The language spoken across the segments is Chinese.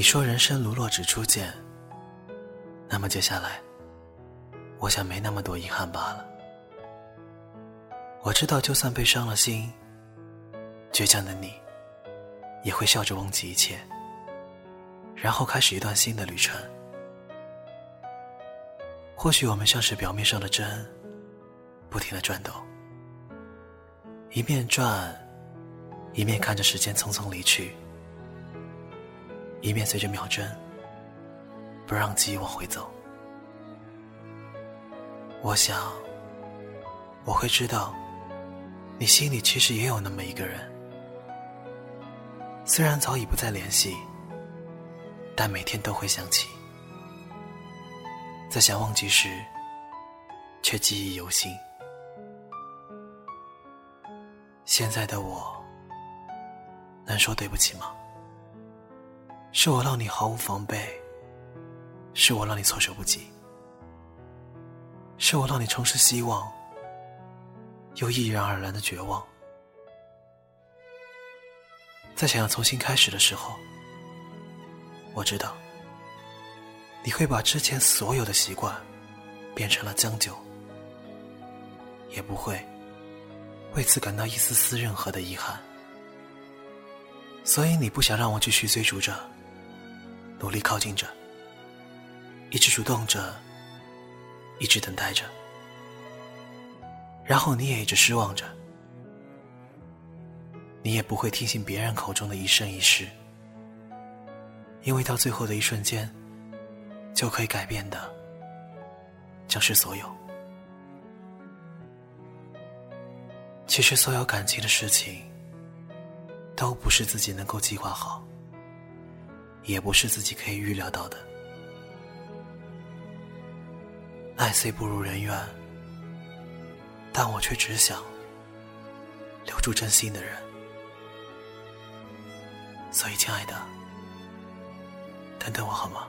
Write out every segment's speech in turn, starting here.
你说人生如若只初见，那么接下来，我想没那么多遗憾罢了。我知道，就算被伤了心，倔强的你也会笑着忘记一切，然后开始一段新的旅程。或许我们像是表面上的针，不停的转动，一面转，一面看着时间匆匆离去。一面随着秒针，不让记忆往回走。我想，我会知道，你心里其实也有那么一个人，虽然早已不再联系，但每天都会想起，在想忘记时，却记忆犹新。现在的我，能说对不起吗？是我让你毫无防备，是我让你措手不及，是我让你重拾希望，又毅然而然的绝望。在想要重新开始的时候，我知道你会把之前所有的习惯变成了将就，也不会为此感到一丝丝任何的遗憾。所以你不想让我继续追逐着。努力靠近着，一直主动着，一直等待着，然后你也一直失望着。你也不会听信别人口中的一生一世，因为到最后的一瞬间，就可以改变的，将是所有。其实，所有感情的事情，都不是自己能够计划好。也不是自己可以预料到的。爱虽不如人愿，但我却只想留住真心的人。所以，亲爱的，等等我好吗？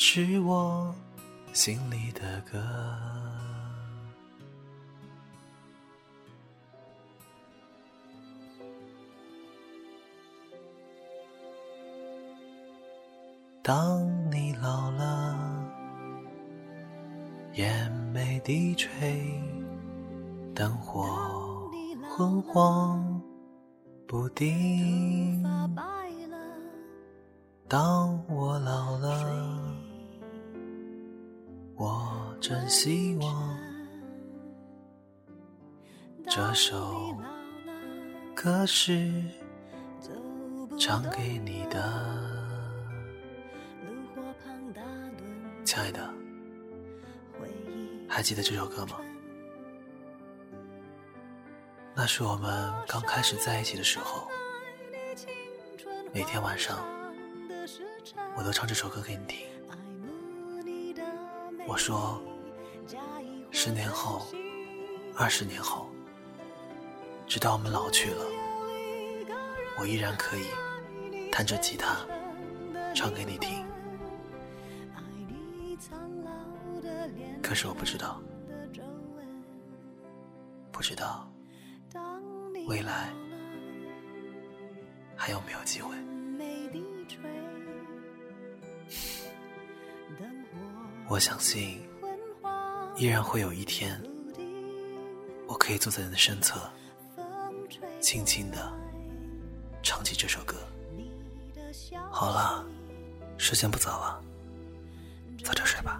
是我心里的歌。当你老了，眼眉低垂，灯火昏黄不定。当我老了。我真希望这首歌是唱给你的，亲爱的，还记得这首歌吗？那是我们刚开始在一起的时候，每天晚上我都唱这首歌给你听。我说，十年后，二十年后，直到我们老去了，我依然可以弹着吉他唱给你听。可是我不知道，不知道未来还有没有机会。我相信，依然会有一天，我可以坐在你的身侧，轻轻的唱起这首歌。好了，时间不早了，早点睡吧，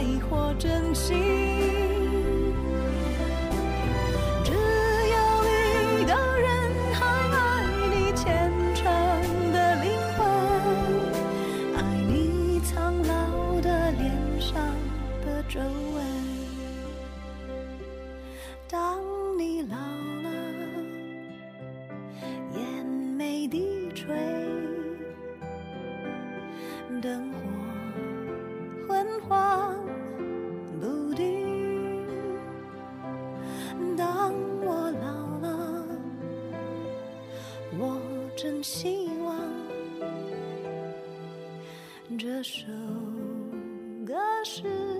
爱或真心。希望这首歌是。